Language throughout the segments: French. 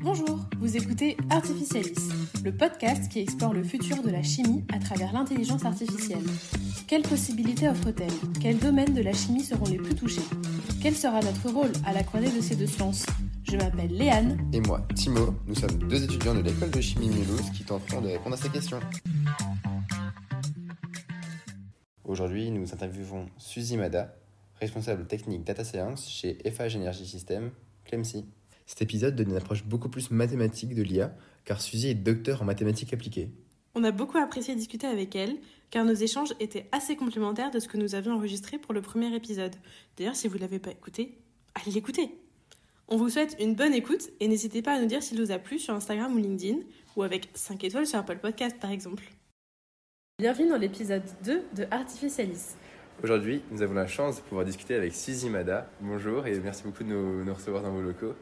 Bonjour, vous écoutez Artificialis, le podcast qui explore le futur de la chimie à travers l'intelligence artificielle. Quelles possibilités offre-t-elle? Quels domaines de la chimie seront les plus touchés? Quel sera notre rôle à la croisée de ces deux sciences Je m'appelle Léane. Et moi, Timo. Nous sommes deux étudiants de l'école de chimie Mulhouse qui tenteront de répondre à ces questions. Aujourd'hui, nous interviewons Suzy Mada, responsable technique data science chez FH Energy System, Clemcy. Cet épisode donne une approche beaucoup plus mathématique de l'IA, car Suzy est docteur en mathématiques appliquées. On a beaucoup apprécié discuter avec elle, car nos échanges étaient assez complémentaires de ce que nous avions enregistré pour le premier épisode. D'ailleurs, si vous ne l'avez pas écouté, allez l'écouter. On vous souhaite une bonne écoute et n'hésitez pas à nous dire s'il vous a plu sur Instagram ou LinkedIn, ou avec 5 étoiles sur Apple Podcast par exemple. Bienvenue dans l'épisode 2 de Artificialis. Aujourd'hui, nous avons la chance de pouvoir discuter avec Suzy Mada. Bonjour et merci beaucoup de nous, recevoir dans vos locaux.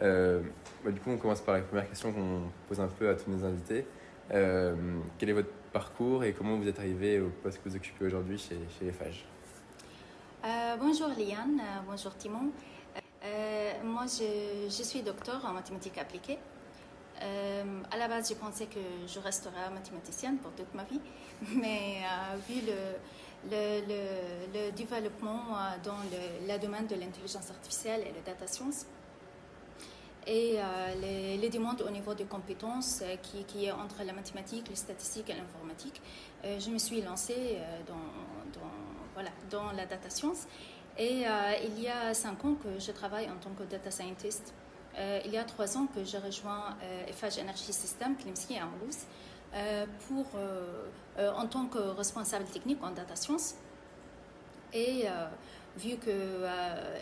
Euh, bah, du coup, on commence par la première question qu'on pose un peu à tous nos invités. Euh, quel est votre parcours et comment vous êtes arrivé au poste que vous occupez aujourd'hui chez, chez les FAGE euh, Bonjour Liane, bonjour Timon. moi, je, je, suis docteur en mathématiques appliquées. à la base, j'ai pensé que je resterais mathématicienne pour toute ma vie, mais vu le, le, le, développement dans le, le, domaine de l'intelligence artificielle et la data science et euh, les, demandes au niveau des compétences euh, qui, est entre la mathématique, les statistiques et l'informatique. je me suis lancée dans, voilà, dans la data science et il y a cinq ans que je travaille en tant que data scientist. il y a trois ans que j'ai rejoint FH Energy System, Clemcy à Toulouse. Euh, pour, euh, euh, en tant que responsable technique en data science. Et vu que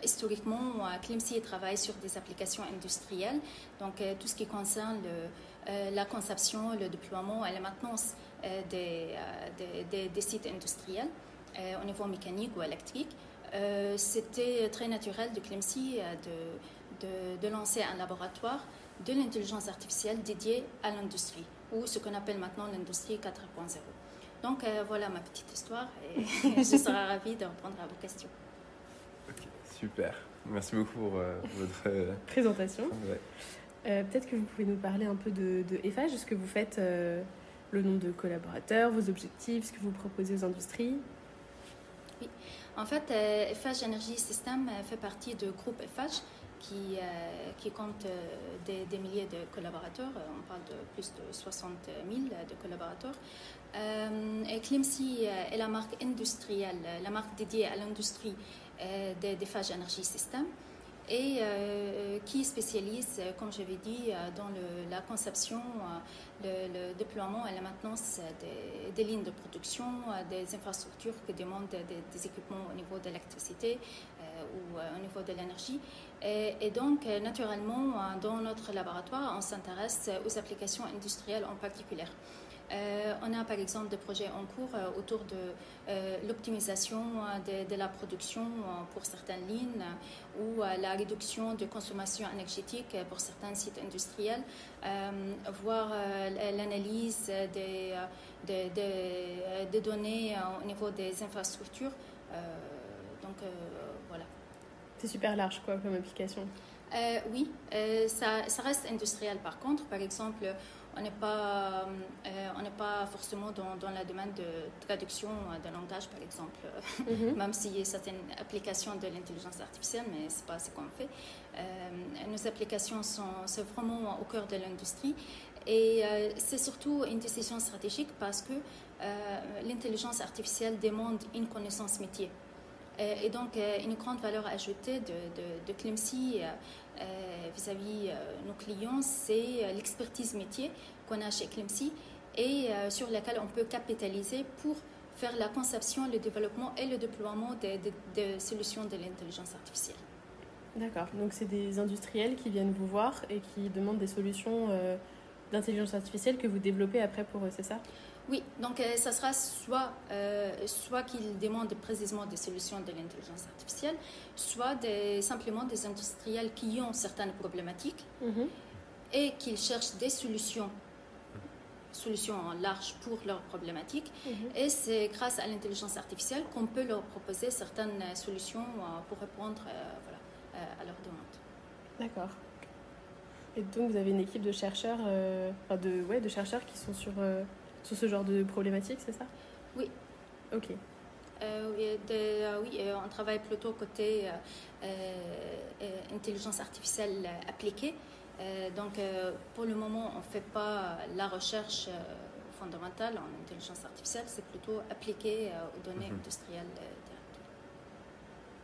historiquement, Clemcy travaille sur des applications industrielles, donc tout ce qui concerne le, la conception, le déploiement et la maintenance des, des, sites industriels au niveau mécanique ou électrique, c'était très naturel de Clemcy de, de, lancer un laboratoire de l'intelligence artificielle dédié à l'industrie ou ce qu'on appelle maintenant l'industrie 4.0. Donc euh, voilà ma petite histoire et je serai ravie de répondre à vos questions. Super. Merci beaucoup pour euh, votre euh, présentation. Peut-être que vous pouvez nous parler un peu de, de ce que vous faites, le nombre de collaborateurs, vos objectifs, ce que vous proposez aux industries. Oui, en fait, FH Energy System fait partie du groupe FH qui, euh, qui compte euh, des, des, milliers de collaborateurs. Euh, on parle de plus de 60 000 de collaborateurs. et Clemcy est la marque industrielle, la marque dédiée à l'industrie des, des phages énergie système et euh, qui spécialise, comme j'avais dit, dans la conception, le, déploiement et la maintenance des, lignes de production, des infrastructures qui demandent des, équipements au niveau de l'électricité ou au niveau de l'énergie. Et, donc, euh, naturellement, euh, dans notre laboratoire, on s'intéresse aux applications industrielles en particulier. Euh, on a par exemple des projets en cours autour de l'optimisation de, la production pour certaines lignes ou la réduction de consommation énergétique pour certains sites industriels, voire l'analyse des, des, des, données au niveau des infrastructures. donc, c'est super large quoi, comme application. Euh, oui, euh, ça, ça, reste industriel par contre. Par exemple, on n'est pas, euh, on n'est pas forcément dans, dans la demande de traduction de langage, par exemple, mhm. même s'il y a certaines applications de l'intelligence artificielle, mais ce n'est pas ce qu'on fait. nos applications sont, sont, vraiment au cœur de l'industrie et c'est surtout une décision stratégique parce que l'intelligence artificielle demande une connaissance métier. Euh, et donc, euh, une grande valeur ajoutée de, de, euh, vis-à-vis nos clients, c'est l'expertise métier qu'on a chez Clemcy et sur laquelle on peut capitaliser pour faire la conception, le développement et le déploiement de, solutions de l'intelligence artificielle. D'accord, donc c'est des industriels qui viennent vous voir et qui demandent des solutions d'intelligence artificielle que vous développez après pour eux, c'est ça? Oui, donc euh, ça sera soit, euh, soit qu'ils demandent précisément des solutions de l'intelligence artificielle, soit des, simplement des industriels qui ont certaines problématiques mhm. et qu'ils cherchent des solutions solutions en large pour leurs problématiques. Mhm. Et c'est grâce à l'intelligence artificielle qu'on peut leur proposer certaines solutions euh, pour répondre voilà, à leurs demandes. D'accord. Et donc vous avez une équipe de chercheurs, enfin de, ouais, de chercheurs qui sont sur, sur ce genre de problématiques, c'est ça? Oui. Ok. oui, oui on travaille plutôt côté intelligence artificielle appliquée. donc pour le moment, on ne fait pas la recherche fondamentale en intelligence artificielle, c'est plutôt appliqué euh, aux données mhm. industrielles euh,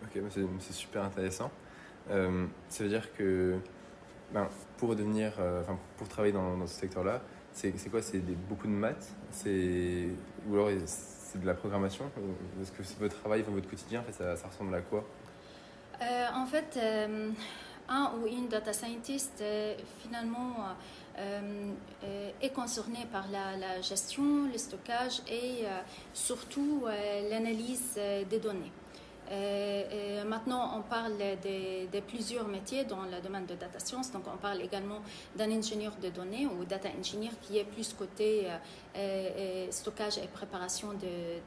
Ok, c'est super intéressant. Euh, ça veut dire que ben, pour devenir, enfin, pour travailler dans, dans ce secteur-là, c'est quoi C'est beaucoup de maths? Ou alors c'est de la programmation? Est-ce que c'est votre travail, votre quotidien, en fait, ça, ressemble à quoi? En fait, un ou une data scientist, finalement, euh, euh, est concerné par la, gestion, le stockage et euh, surtout l'analyse des données. Maintenant, on parle de, plusieurs métiers dans le domaine de data science. Donc, on parle également d'un ingénieur de données ou data engineer qui est plus côté stockage et préparation de,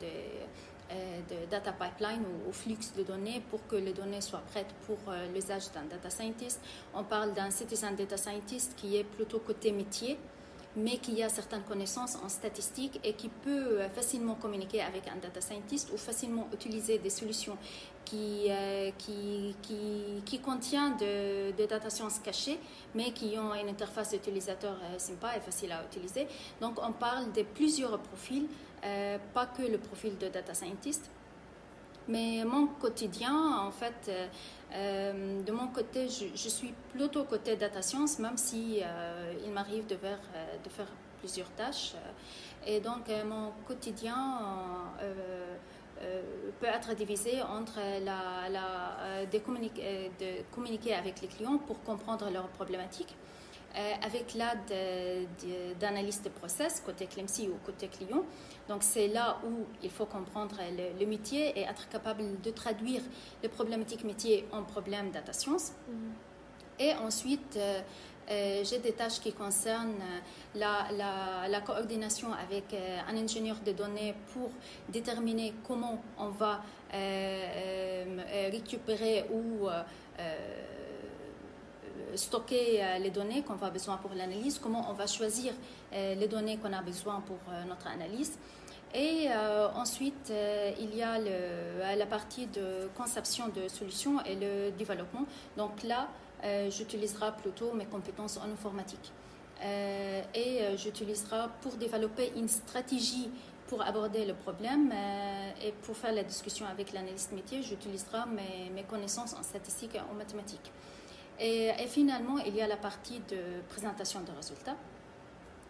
euh, data pipeline ou, flux de données pour que les données soient prêtes pour euh, l'usage d'un data scientist. On parle d'un citizen data scientist qui est plutôt côté métier, mais qui a certaines connaissances en statistique et qui peut euh, facilement communiquer avec un data scientist ou facilement utiliser des solutions qui, qui, qui, qui contiennent de, de, data science cachées, mais qui ont une interface d'utilisateur sympa et facile à utiliser. Donc on parle de plusieurs profils euh, pas que le profil de data scientist. Mais mon quotidien, en fait, euh, euh, de mon côté, je, suis plutôt côté data science, même si il m'arrive de faire, de faire plusieurs tâches. Et donc, mon quotidien peut être divisé entre la, de, communiquer, communiquer, avec les clients pour comprendre leurs problématiques euh, avec l'aide d'analystes de, process côté CLMC ou côté client. Donc c'est là où il faut comprendre le, métier et être capable de traduire les problématiques métiers en problèmes data science. Mm-hmm. Et ensuite, euh, euh, j'ai des tâches qui concernent la, la, coordination avec un ingénieur de données pour déterminer comment on va récupérer ou stocker euh, les données qu'on va besoin pour l'analyse, comment on va choisir euh, les données qu'on a besoin pour euh, notre analyse. Et ensuite, il y a la partie de conception de solutions et le développement. Donc là, j'utiliserai plutôt mes compétences en informatique. et j'utiliserai pour développer une stratégie pour aborder le problème et pour faire la discussion avec l'analyste métier, j'utiliserai mes, mes connaissances en statistique et en mathématiques. Et, finalement, il y a la partie de présentation de résultats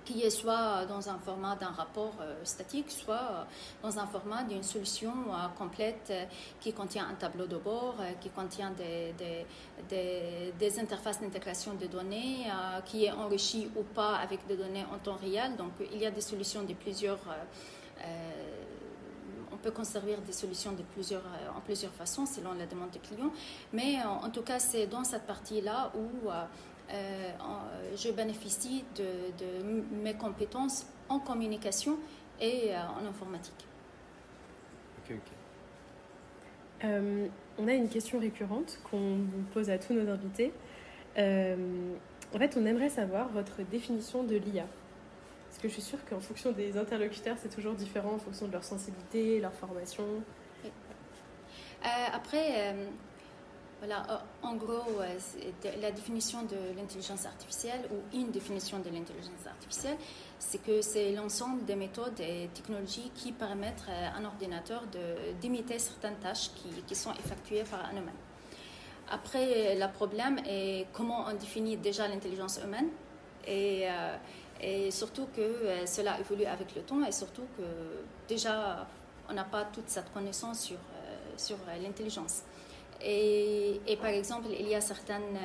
qui est soit dans un format d'un rapport euh, statique, soit dans un format d'une solution euh, complète euh, qui contient un tableau de bord, qui contient des, interfaces d'intégration de données, qui est enrichi ou pas avec des données en temps réel. Donc, il y a des solutions de plusieurs peut conserver des solutions de plusieurs, euh, en plusieurs façons selon la demande du client. Mais euh, en tout cas, c'est dans cette partie-là où euh, je bénéficie de, mes compétences en communication et en informatique. Ok, ok. on a une question récurrente qu'on pose à tous nos invités. en fait, on aimerait savoir votre définition de l'IA. Parce que je suis sûre qu'en fonction des interlocuteurs, c'est toujours différent en fonction de leur sensibilité, leur formation. Euh, après, euh, voilà, euh, en gros, la définition de l'intelligence artificielle ou une définition de l'intelligence artificielle, c'est que c'est l'ensemble des méthodes et technologies qui permettent à un ordinateur d'imiter certaines tâches qui, qui, sont effectuées par un humain. Après, le problème est comment on définit déjà l'intelligence humaine et et surtout que euh, cela évolue avec le temps et surtout que déjà, on n'a pas toute cette connaissance sur, euh, sur euh, l'intelligence. Et, et, par exemple, il y a certaines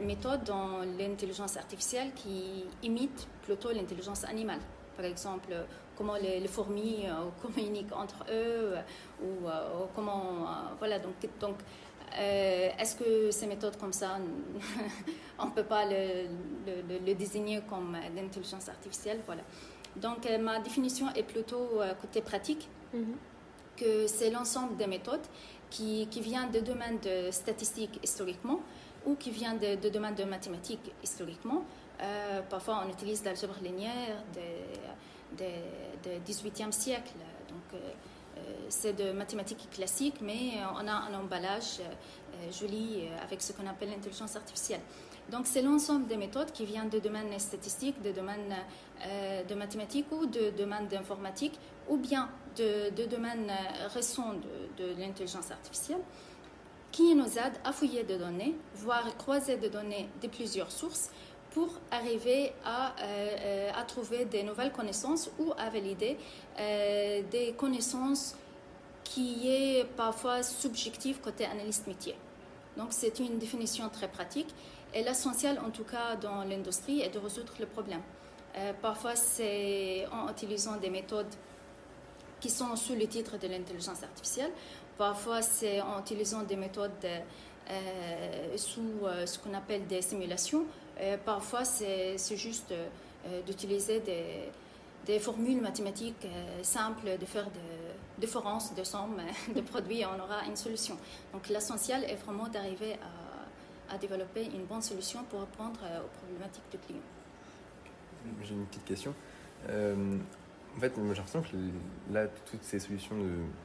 méthodes dans l'intelligence artificielle qui imitent plutôt l'intelligence animale. Par exemple, comment les, fourmis communiquent entre eux ou, comment... voilà, donc, donc euh, est-ce que ces méthodes comme ça, on ne peut pas le, désigner comme l'intelligence artificielle Voilà. Donc, euh, ma définition est plutôt euh, côté pratique, mhm. que c'est l'ensemble des méthodes qui, qui vient des domaines de statistiques historiquement, ou qui vient de, de domaines de mathématiques historiquement. parfois, on utilise l'algèbre linéaire du 18e siècle. Donc, c'est de mathématiques classiques, mais on a un emballage joli avec ce qu'on appelle l'intelligence artificielle. Donc, c'est l'ensemble des méthodes qui viennent de domaines statistiques, de domaines euh, de mathématiques ou de domaines d'informatique, ou bien de, de domaines récents de, de l'intelligence artificielle, qui nous aident à fouiller des données, voire croiser des données de plusieurs sources pour arriver à, euh, à trouver des nouvelles connaissances ou à valider euh, des connaissances qui est parfois subjectives côté analyste métier. Donc c'est une définition très pratique et l'essentiel, en tout cas dans l'industrie, est de résoudre le problème. Euh, parfois, c'est en utilisant des méthodes qui sont sous le titre de l'intelligence artificielle. Parfois, c'est en utilisant des méthodes euh, sous euh, ce qu'on appelle des simulations. Parfois, c'est juste d'utiliser des, des, formules mathématiques simples, de faire de différences, de sommes, de produits, et on aura une solution. Donc, l'essentiel est vraiment d'arriver à développer une bonne solution pour répondre euh, aux problématiques du client. J'ai une petite question. Euh, en fait, j'ai l'impression que là, toutes ces solutions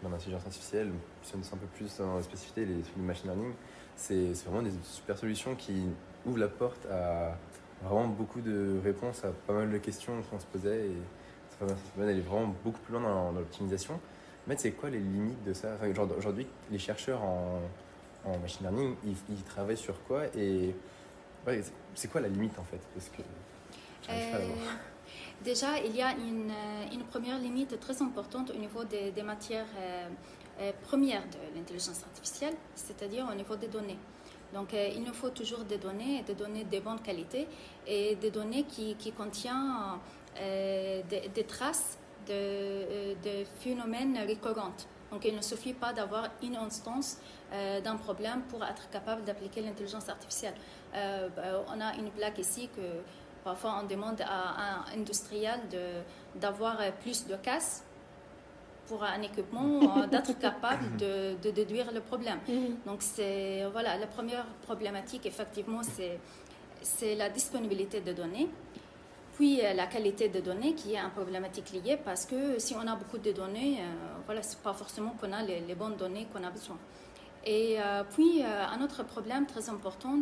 d'intelligence artificielle, si on est un peu plus la spécificité, les solutions de machine learning, c'est vraiment des super solutions qui ouvrent la porte à vraiment beaucoup de réponses à pas mal de questions qu'on se posait et ça va aller vraiment beaucoup plus loin dans, l'optimisation. Mais c'est quoi les limites de ça? Enfin, Aujourd'hui, les chercheurs en, en machine learning, ils, travaillent sur quoi et c'est quoi la limite en fait? Parce que euh, Déjà, il y a une, euh, une, première limite très importante au niveau des, des matières euh, premières de l'intelligence artificielle, c'est-à-dire au niveau des données. Donc, il nous faut toujours des données, des données de bonne qualité et des données qui, contiennent des, des, traces de, de phénomènes récurrents. Donc il ne suffit pas d'avoir une instance euh, d'un problème pour être capable d'appliquer l'intelligence artificielle. Euh, bah, on a une blague ici que parfois on demande à un industriel d'avoir plus de casse pour un équipement euh, d'être capable de, de, déduire le problème. Mhm. Donc c'est voilà la première problématique effectivement c'est la disponibilité de données. Puis euh, la qualité des données qui est une problématique liée parce que si on a beaucoup de données, euh, voilà, c'est pas forcément qu'on a les, bonnes données qu'on a besoin. Et euh, puis un autre problème très important,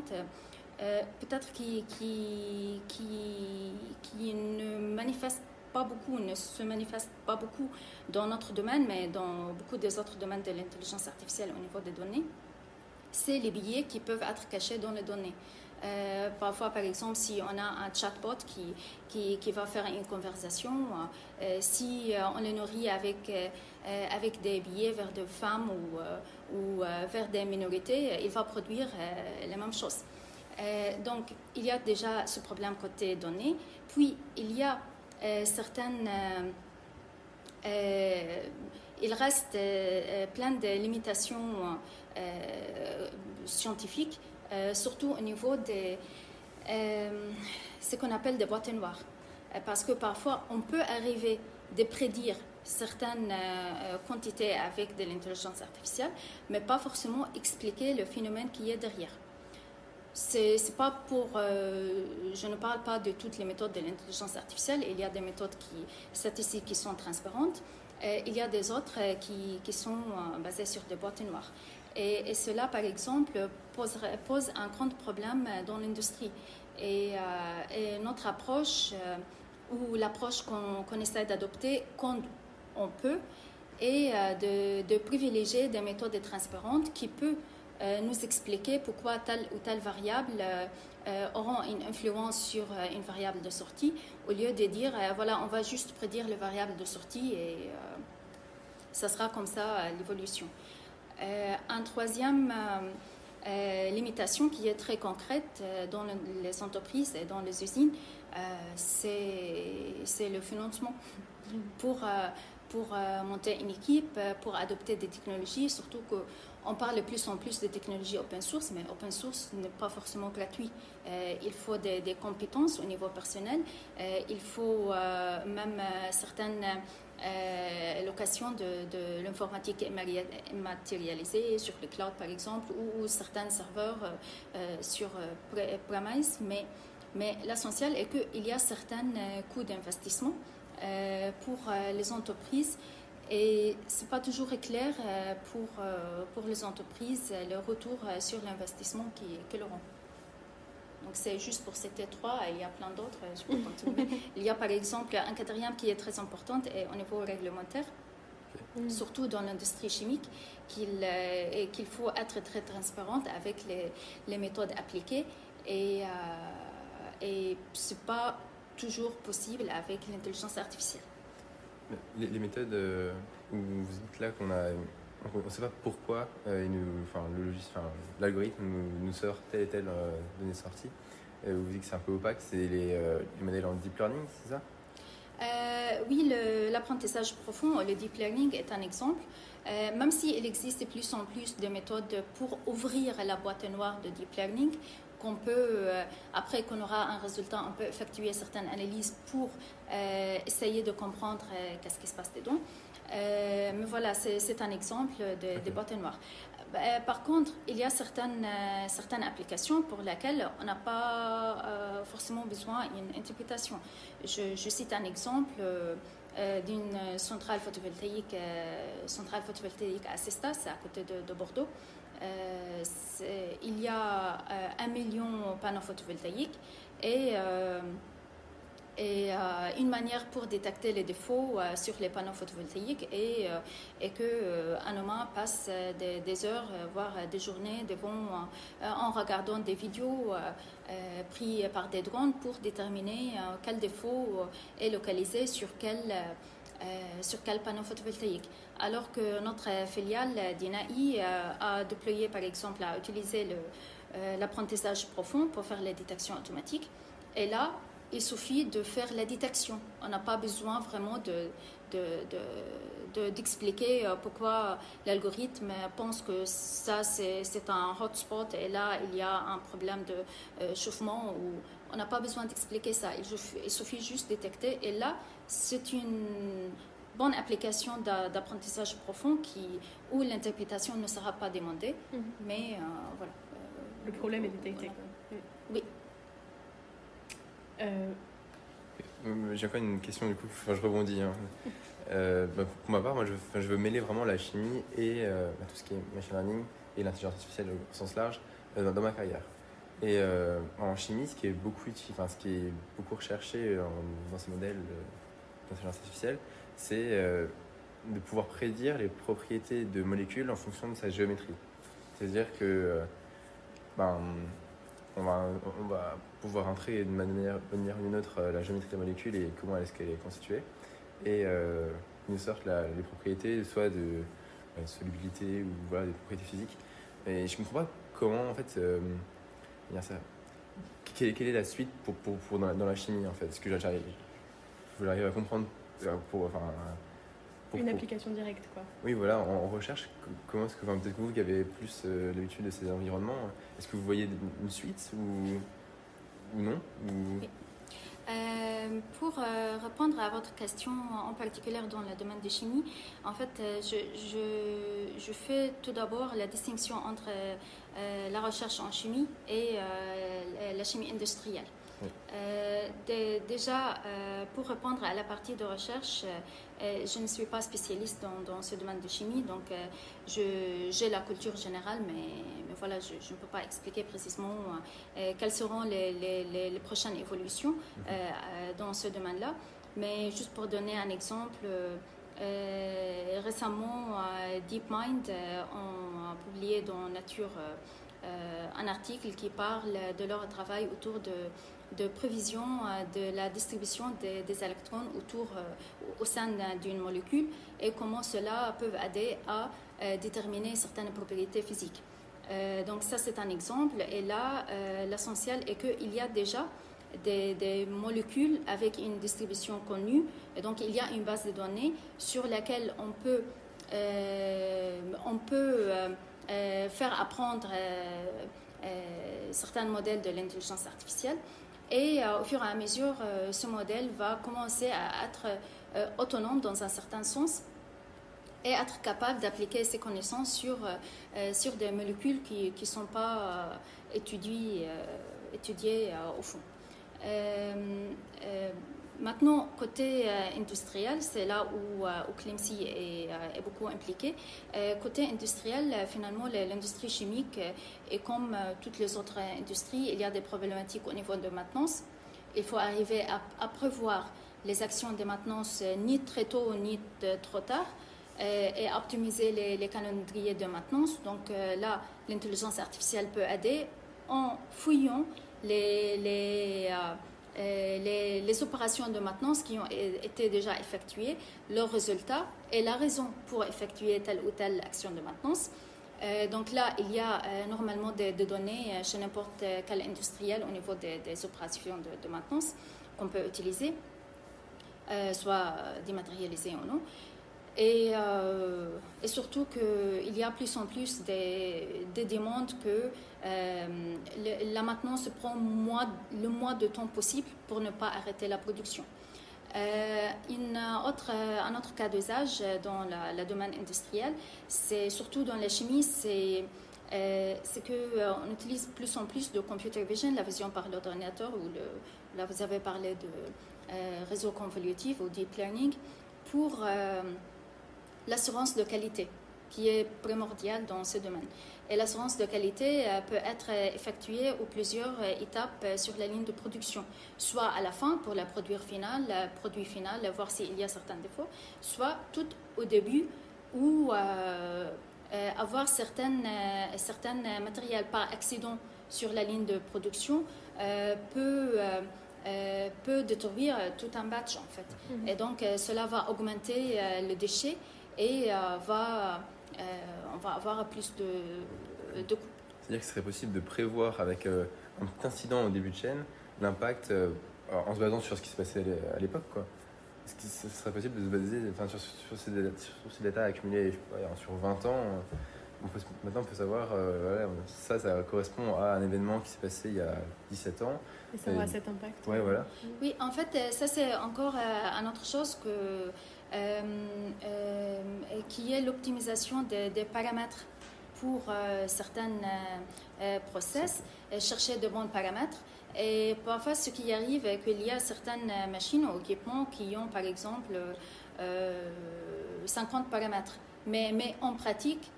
peut-être qui, qui, qui, qui, ne manifeste pas beaucoup, ne se manifeste pas beaucoup dans notre domaine, mais dans beaucoup des autres domaines de l'intelligence artificielle au niveau des données, c'est les billets qui peuvent être cachés dans les données. Euh, parfois, par exemple, si on a un chatbot qui, qui, qui va faire une conversation, euh, si euh, on le nourrit avec, avec des billets vers des femmes ou, ou vers des minorités, il va produire les mêmes choses. donc, il y a déjà ce problème côté données. Puis, il y a certaines... il reste plein de limitations scientifiques euh, surtout au niveau de euh, ce qu'on appelle des boîtes noires. Euh, parce que parfois, on peut arriver de prédire certaines quantités avec de l'intelligence artificielle, mais pas forcément expliquer le phénomène qui est derrière. C'est pas pour. je ne parle pas de toutes les méthodes de l'intelligence artificielle. Il y a des méthodes statistiques qui sont transparentes. il y a des autres qui, qui sont basées sur des boîtes noires. Et, cela, par exemple, pose, un grand problème dans l'industrie. Et, euh, notre approche, euh, ou l'approche qu'on essaie d'adopter quand on peut, est euh, de, privilégier des méthodes transparentes qui peuvent nous expliquer pourquoi telle ou telle variable auront une influence sur une variable de sortie, au lieu de dire, voilà, on va juste prédire les variables de sortie et ça sera comme ça l'évolution. Euh, un troisième euh, euh, limitation qui est très concrète dans les entreprises et dans les usines, c'est le financement. Pour, pour monter une équipe, pour adopter des technologies, surtout qu'on parle de plus en plus de technologies open source, mais open source n'est pas forcément gratuit. il faut des, compétences au niveau personnel, il faut même certaines l'occasion de, de l'informatique matérialisée sur le cloud par exemple ou, certains serveurs sur premise, mais, mais l'essentiel est qu'il y a certains coûts d'investissement pour les entreprises et ce n'est pas toujours clair pour, pour les entreprises le retour sur l'investissement que leur ont. Donc c'est juste pour ces trois, il y a plein d'autres, je peux continuer. il y a par exemple un quatrième qui est très important au niveau réglementaire, mm. surtout dans l'industrie chimique, qu'il euh, qu'il faut être très transparente avec les, les méthodes appliquées et, euh, et ce n'est pas toujours possible avec l'intelligence artificielle. Les, les méthodes euh, où vous êtes là, qu'on a on ne sait pas pourquoi euh, l'algorithme nous, nous, sort telle et telle euh, donnée sortie. Euh, vous dites que c'est un peu opaque, c'est les, les, modèles en deep learning, c'est ça? Oui, l'apprentissage profond, le deep learning est un exemple. même s'il existe de plus en plus de méthodes pour ouvrir la boîte noire de deep learning, qu'on peut, après qu'on aura un résultat, on peut effectuer certaines analyses pour essayer de comprendre qu'est-ce qui se passe dedans. Euh, mais voilà, c'est un exemple de, okay. boîtes noires. Euh, par contre, il y a certaines, euh, certaines applications pour lesquelles on n'a pas forcément besoin d'une interprétation. Je, cite un exemple d'une centrale photovoltaïque, centrale photovoltaïque à Cestas, à côté de, de Bordeaux. Il y a un million de panneaux photovoltaïques et euh, une manière pour détecter les défauts euh, sur les panneaux photovoltaïques et, euh, et que un homme passe des, heures, voire des journées devant, en regardant des vidéos prises par des drones pour déterminer quel défaut est localisé sur quel, sur quel panneau photovoltaïque. Alors que notre filiale d'INAI a déployé, par exemple, a utilisé l'apprentissage profond pour faire les détections automatiques. Et là, il suffit de faire la détection. On n'a pas besoin vraiment de, d'expliquer euh, pourquoi l'algorithme pense que ça c'est un hotspot et là il y a un problème de euh, chauffement on n'a pas besoin d'expliquer ça il suffit juste de détecter et là c'est une bonne application d'apprentissage profond qui, où l'interprétation ne sera pas demandée mm-hmm. mais euh, voilà le problème est détecté oui euh, euh, j'ai encore une question du coup, enfin, je rebondis. Hein. Euh, bah, pour ma part, moi je, je, veux mêler vraiment la chimie et bah, tout ce qui est machine learning et l'intelligence artificielle au sens large dans, ma carrière. Et en chimie, ce qui est beaucoup, enfin, ce qui est beaucoup recherché dans ces modèles artificielle, c'est de pouvoir prédire les propriétés de molécules en fonction de sa géométrie. C'est-à-dire que ben, on va, on va pouvoir entrer d'une manière, manière ou d'une autre euh, la géométrie de la molécule et comment est-ce qu'elle est constituée. Et euh, nous sortent les propriétés, soit de solubilité ou voilà, des propriétés physiques. Et je ne comprends pas comment, en fait, euh, ça? Quelle, est la suite pour, pour, dans, la, chimie, en fait? Est-ce que j'arrive? À comprendre pour, enfin, une application directe, quoi. Oui, voilà, en, recherche, comment est-ce que, enfin, peut-être que vous qui avez plus euh, l'habitude de ces environnements, est-ce que vous voyez une suite ou, ou non euh, pour euh, répondre à votre question en particulier dans le domaine de chimie, en fait, je, je, je fais tout d'abord la distinction entre la recherche en chimie et la chimie industrielle. Euh, déjà, euh, pour répondre à la partie de recherche, euh, je ne suis pas spécialiste dans, ce domaine de chimie, donc j'ai la culture générale, mais, mais voilà, je, ne peux pas expliquer précisément quelles seront les, les, prochaines évolutions mhm. dans ce domaine-là. Mais juste pour donner un exemple, récemment, DeepMind a publié dans Nature un article qui parle de leur travail autour de de prévision euh, de la distribution des, électrons autour, euh, au sein d'une molécule et comment cela peut aider à euh, déterminer certaines propriétés physiques. donc ça, c'est un exemple. Et là, l'essentiel est qu'il y a déjà des, molécules avec une distribution connue. Et donc, il y a une base de données sur laquelle on peut, on peut faire apprendre certains modèles de l'intelligence artificielle. Et euh, au fur et à mesure, euh, ce modèle va commencer à être autonome dans un certain sens et être capable d'appliquer ces connaissances sur, sur des molécules qui ne sont pas étudiées, étudiées au fond. Maintenant, côté industriel, c'est là où, où Clemcy est, est, beaucoup impliqué. côté industriel, finalement, l'industrie chimique est comme toutes les autres industries. Il y a des problématiques au niveau de maintenance. Il faut arriver à, prévoir les actions de maintenance ni très tôt ni trop tard et optimiser les, calendriers de maintenance. Donc là, l'intelligence artificielle peut aider en fouillant les les, les, opérations de maintenance qui ont été déjà effectuées, leurs résultats et la raison pour effectuer telle ou telle action de maintenance. Euh, donc là, il y a euh, normalement des, données euh, chez n'importe quel industriel au niveau des, opérations de, de maintenance qu'on peut utiliser, soit dématérialisées ou non. Et, et surtout qu'il y a plus en plus des, des demandes que euh, la maintenance prend le moins de temps possible pour ne pas arrêter la production. Euh, autre, un autre cas d'usage dans le domaine industriel, c'est surtout dans la chimie, c'est euh, qu'on utilise plus en plus de computer vision, la vision par l'ordinateur, ou le, vous avez parlé de réseau convolutif ou deep learning, pour l'assurance de qualité, qui est primordiale dans ce domaine. Et l'assurance de qualité euh, peut être effectuée ou plusieurs euh, étapes euh, sur la ligne de production, soit à la fin pour le produit final, le produit final, voir s'il y a certains défauts, soit tout au début ou avoir certaines, certaines matériels par accident sur la ligne de production peut, peut détruire tout un batch en fait. Mhm. Et donc cela va augmenter le déchet et va on va avoir plus de, de coûts. C'est-à-dire que ce serait possible de prévoir avec euh, un petit incident au début de chaîne l'impact euh, en se basant sur ce qui se passait à l'époque. Quoi. Est-ce que ce serait possible de se baser enfin, sur, sur, ces, sur, ces, datas accumulés sur 20 ans on peut, maintenant, on peut savoir, euh, ça, ça correspond à un événement qui s'est passé il y a 17 ans. Et ça aura cet impact. Ouais, voilà. Oui, en fait, ça, c'est encore une autre chose que euh, euh, qui est l'optimisation des, paramètres pour euh, certains process, chercher de bons paramètres. Et parfois, ce qui arrive, est qu'il y a certaines machines ou équipements qui ont, par exemple, 50 paramètres. Mais en pratique,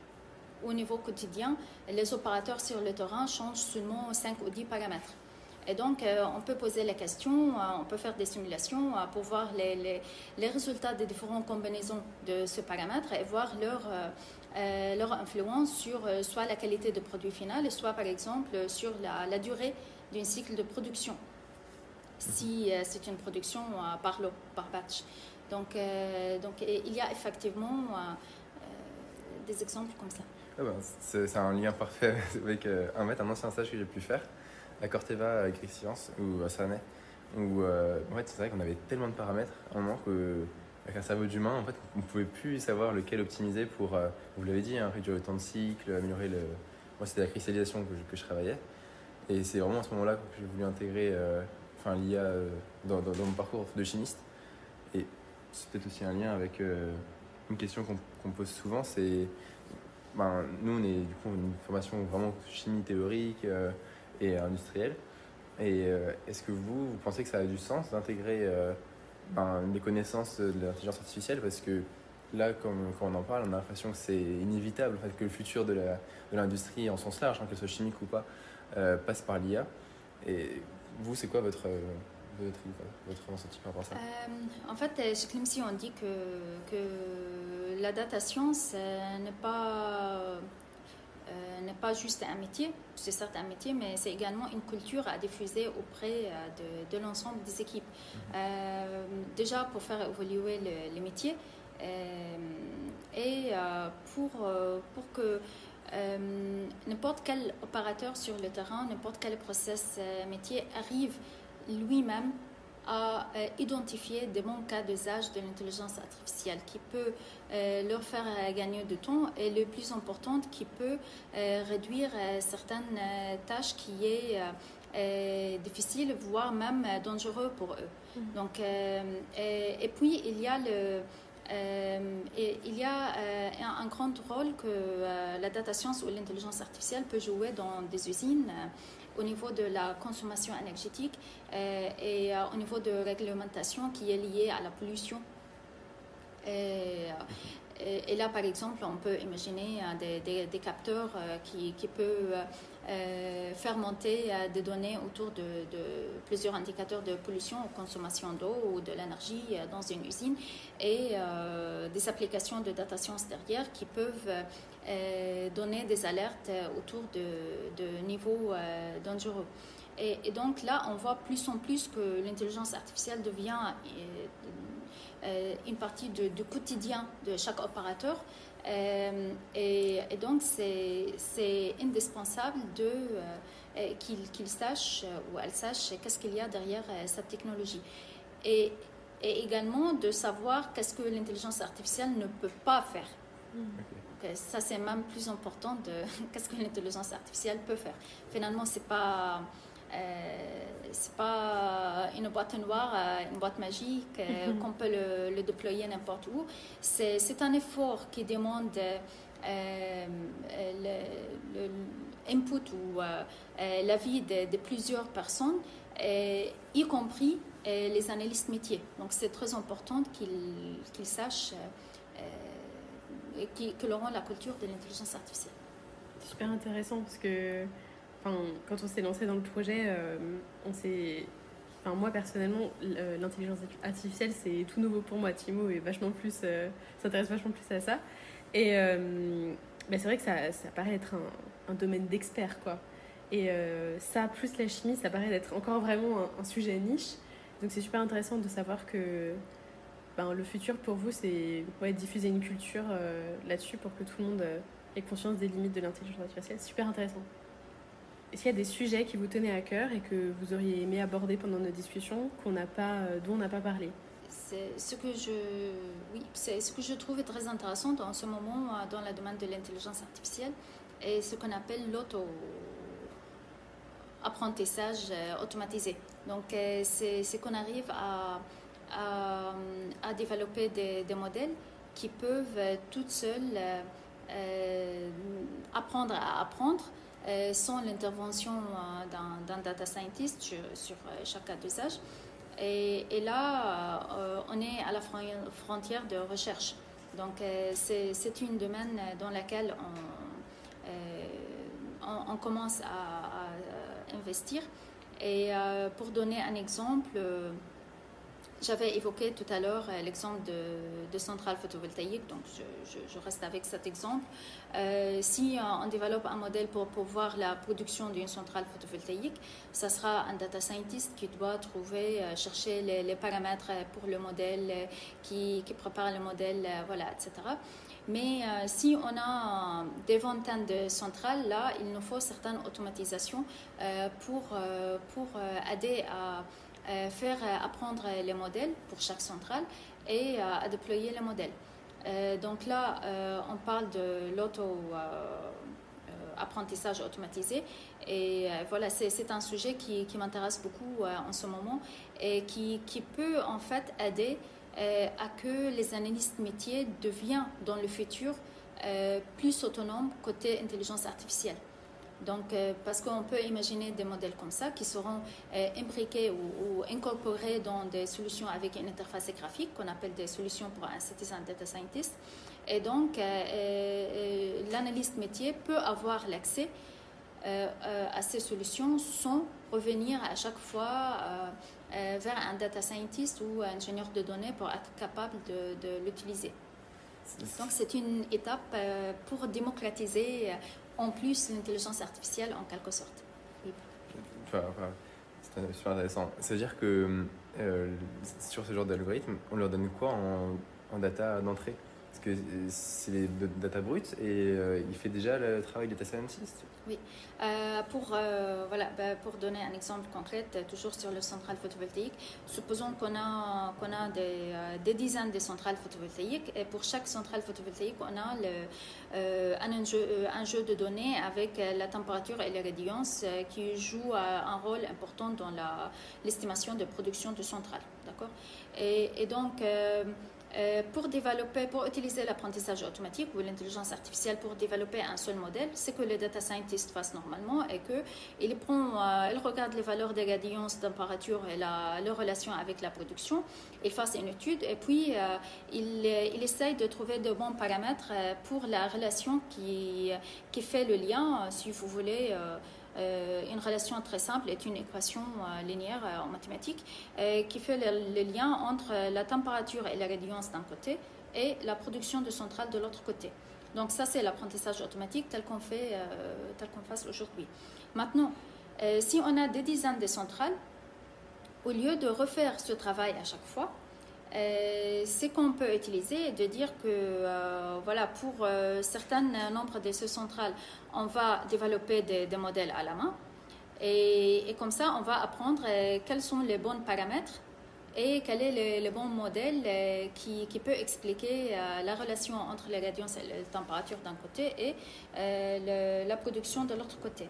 au niveau quotidien, les opérateurs sur le terrain changent seulement 5 ou 10 paramètres. Et donc, euh, on peut poser la question, euh, on peut faire des simulations euh, pour voir les, les, les, résultats des différentes combinaisons de ce paramètre et voir leur, leur influence sur soit la qualité de produit final, soit par exemple sur la, la durée d'un cycle de production, si c'est une production par lot, par batch. Donc, donc il y a effectivement des exemples comme ça. Ah ben, c'est un lien parfait avec un, un ancien stage que j'ai pu faire à Corteva avec Science ou à Sarney, où euh, en fait, c'est vrai qu'on avait tellement de paramètres à un moment que avec un cerveau d'humain, en fait, on ne pouvait plus savoir lequel optimiser pour, euh, vous l'avez dit, hein, réduire le temps de cycle, améliorer le. Moi, c'était la cristallisation que je, travaillais. Et c'est vraiment à ce moment-là que j'ai voulu intégrer euh, enfin, l'IA dans, mon parcours de chimiste. Et c'est peut-être aussi un lien avec une question qu'on pose souvent c'est. Ben, nous, on est du coup une formation vraiment chimie théorique et industriel. Et euh, est-ce que vous, vous pensez que ça a du sens d'intégrer euh, ben, des connaissances de l'intelligence artificielle? Parce que là, comme, quand on en parle, on a l'impression que c'est inévitable, en fait, que le futur de l'industrie, en sens large, hein, qu'elle soit chimique ou pas, euh, passe par l'IA. Et vous, c'est quoi votre, votre, votre ressenti à ça? En fait, chez Clemcy, on dit que, la data science n'est pas euh, n'est pas juste un métier, c'est certes un métier, mais c'est également une culture à diffuser auprès euh, de, de l'ensemble des équipes. Mhm. Euh, déjà pour faire évoluer le, les métiers et pour, pour que n'importe quel opérateur sur le terrain, n'importe quel process métier arrive lui-même à euh, identifier des bons cas d'usage de l'intelligence artificielle qui peut euh, leur faire euh, gagner du temps et le plus important qui peut réduire certaines tâches qui est difficiles, voire même dangereux pour eux. Mhm. Donc, et, et, puis, il y a le, et il y a un, grand rôle que la data science ou l'intelligence artificielle peut jouer dans des usines au niveau de la consommation énergétique et au niveau de réglementation qui est liée à la pollution. Et, et, là, par exemple, on peut imaginer des, des, des capteurs qui, qui peuvent euh, faire monter euh, des données autour de, plusieurs indicateurs de pollution ou consommation d'eau ou de l'énergie euh, dans une usine et des applications de data science derrière qui peuvent donner des alertes autour de, niveaux dangereux. Et, donc là, on voit plus en plus que l'intelligence artificielle devient une partie du quotidien de chaque opérateur. Euh, et, donc, c'est indispensable de euh, qu'il sache ou elle sache qu'est-ce qu'il y a derrière euh, cette technologie. Et, et également de savoir qu'est-ce que l'intelligence artificielle ne peut pas faire. ça, c'est même plus important de qu'est-ce que l'intelligence artificielle peut faire. Finalement, c'est pas euh, c'est pas une boîte noire, euh, une boîte magique euh, mhm. qu'on peut le, le déployer n'importe où. C'est un effort qui demande l'input ou l'avis de, de, plusieurs personnes, y compris les analystes métiers. Donc c'est très important qu'ils sachent que leur la culture de l'intelligence artificielle. Super intéressant parce que Enfin, quand on s'est lancé dans le projet, euh, on s'est. Enfin, moi personnellement, l'intelligence artificielle c'est tout nouveau pour moi. Timo est vachement plus, euh, s'intéresse vachement plus à ça. Et euh, bah, c'est vrai que ça, ça paraît être un, un domaine d'expert, quoi. Et ça, plus la chimie, ça paraît être encore vraiment un, sujet niche. Donc c'est super intéressant de savoir que ben, le futur pour vous, c'est ouais, diffuser une culture là-dessus pour que tout le monde ait conscience des limites de l'intelligence artificielle. Super intéressant. Est-ce qu'il y a des sujets qui vous tenaient à cœur et que vous auriez aimé aborder pendant nos discussions qu'on n'a pas, euh, dont on n'a pas parlé? C'est ce que je oui c'est ce que je trouve très intéressant dans ce moment euh, dans la demande de l'intelligence artificielle et ce qu'on appelle l'auto apprentissage euh, automatisé. Donc c'est qu'on arrive à, développer des, modèles qui peuvent toutes seules apprendre à apprendre sans l'intervention euh, d'un data scientist sur, euh, chaque cas d'usage. Et, là, on est à la frontière de recherche. Donc, c'est une domaine dans laquelle on, commence à, investir. Et pour donner un exemple, j'avais évoqué tout à l'heure euh, l'exemple de, de, centrale photovoltaïque, donc je, reste avec cet exemple. Euh, si on développe un modèle pour, pour voir la production d'une centrale photovoltaïque, ça sera un data scientist qui doit trouver, euh, chercher les, paramètres pour le modèle, qui, prépare le modèle, voilà, etc. Mais si on a des vingtaines de centrales, là, il nous faut certaines automatisations pour, pour aider à faire euh, apprendre les modèles pour chaque centrale et euh, à déployer les modèles. donc là, on parle de l'auto-apprentissage automatisé et voilà, c'est un sujet qui, m'intéresse beaucoup en ce moment et qui, peut en fait aider à que les analystes métiers deviennent dans le futur plus autonomes côté intelligence artificielle. Donc, euh, parce qu'on peut imaginer des modèles comme ça qui seront euh, imbriqués ou, incorporés dans des solutions avec une interface graphique qu'on appelle des solutions pour un citizen data scientist. Et donc, euh, l'analyste métier peut avoir l'accès à ces solutions sans revenir à chaque fois vers un data scientist ou un ingénieur de données pour être capable de, de l'utiliser. Donc, c'est une étape pour démocratiser en plus l'intelligence artificielle en quelque sorte. C'est super intéressant. C'est-à-dire que euh, sur ce genre d'algorithme, on leur donne quoi en data d'entrée? Parce que c'est les data brutes et il fait déjà le travail de data scientist Oui. pour, voilà, bah, pour donner un exemple concret, toujours sur le centrale photovoltaïque, supposons qu'on a, qu'on a des, dizaines de centrales photovoltaïques et pour chaque centrale photovoltaïque, on a le, un, jeu, de données avec la température et la radiance qui joue un rôle important dans l'estimation de production de centrale. D'accord? Et, et, donc, euh, pour développer, pour utiliser l'apprentissage automatique ou l'intelligence artificielle pour développer un seul modèle, c'est que le data scientist fasse normalement et que il prend, euh, il regarde les valeurs des gradients température et la, leur relation avec la production, il fasse une étude et puis euh, il, il essaye de trouver de bons paramètres pour la relation qui, fait le lien, si vous voulez. Euh, une relation très simple est une équation euh, linéaire euh, en mathématiques qui fait le, lien entre la température et la radiance d'un côté et la production de centrale de l'autre côté. Donc ça, c'est l'apprentissage automatique tel qu'on fait, tel qu'on fait aujourd'hui. Maintenant, si on a des dizaines de centrales, au lieu de refaire ce travail à chaque fois, euh, ce qu'on peut utiliser de dire que euh, voilà, pour euh, certains nombres de ces centrales, on va développer des, modèles à la main. Et, comme ça, on va apprendre quels sont les bons paramètres et quel est le, bon modèle qui, qui, peut expliquer la relation entre les radiants et la température d'un côté et la production de l'autre côté.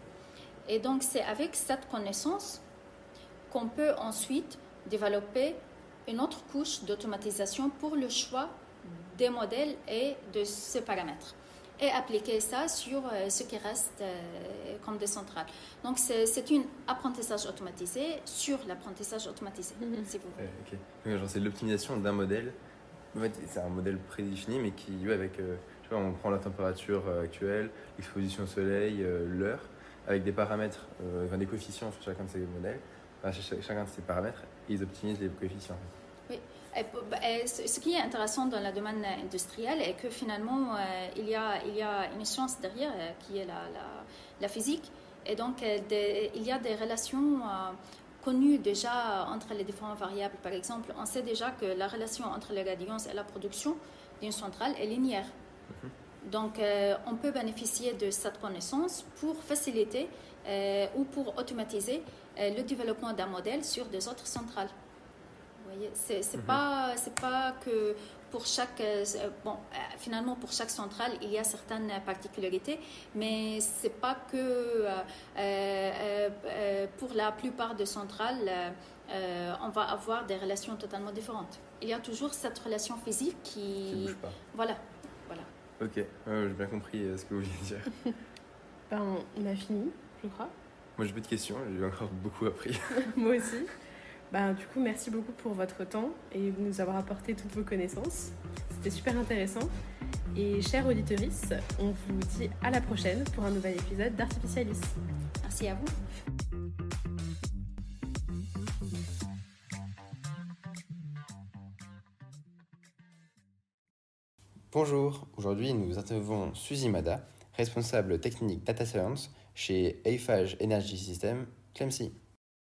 Et donc, c'est avec cette connaissance qu'on peut ensuite développer une autre couche d'automatisation pour le choix des modèles et de ces paramètres et appliquer ça sur euh, ce qui reste euh, comme des centrales. Donc, c'est un apprentissage automatisé sur l'apprentissage automatisé, mhm. si vous voulez. c'est l'optimisation d'un modèle. En fait, c'est un modèle prédéfini, mais qui, avec, euh, on prend la température actuelle, l'exposition au soleil, l'heure, avec des paramètres, enfin, des coefficients sur chacun de ces modèles chacun de ces paramètres, ils optimisent les coefficients. Oui. Bah, ce qui est intéressant dans le domaine industriel est que finalement, euh, il, y a, il y a une science derrière euh, qui est la, la, physique. Et donc, euh, il y a des relations connues déjà entre les différentes variables. Par exemple, on sait déjà que la relation entre les radiance et la production d'une centrale est linéaire. Mhm. Donc, on peut bénéficier de cette connaissance pour faciliter ou pour automatiser euh, le développement d'un modèle sur des autres centrales. Vous voyez, c'est n'est mhm. pas, pas que pour chaque, euh, bon, euh, finalement, pour chaque centrale, il y a certaines particularités, mais c'est pas que pour la plupart des centrales, on va avoir des relations totalement différentes. Il y a toujours cette relation physique qui. bouge pas. Voilà. voilà. Ok, j'ai bien compris ce que vous vouliez dire. ben, on a fini, je crois. Moi, j'ai plus de questions, j'ai encore beaucoup appris. Moi aussi. Ben, du coup, merci beaucoup pour votre temps et nous avoir apporté toutes vos connaissances. C'était super intéressant. Et chers auditeurs, on vous dit à la prochaine pour un nouvel épisode d'Artificialis. Merci à vous. Bonjour, aujourd'hui nous interviewons Suzy Mada, responsable technique Data Science chez Eiffage Energy System, Clemcy.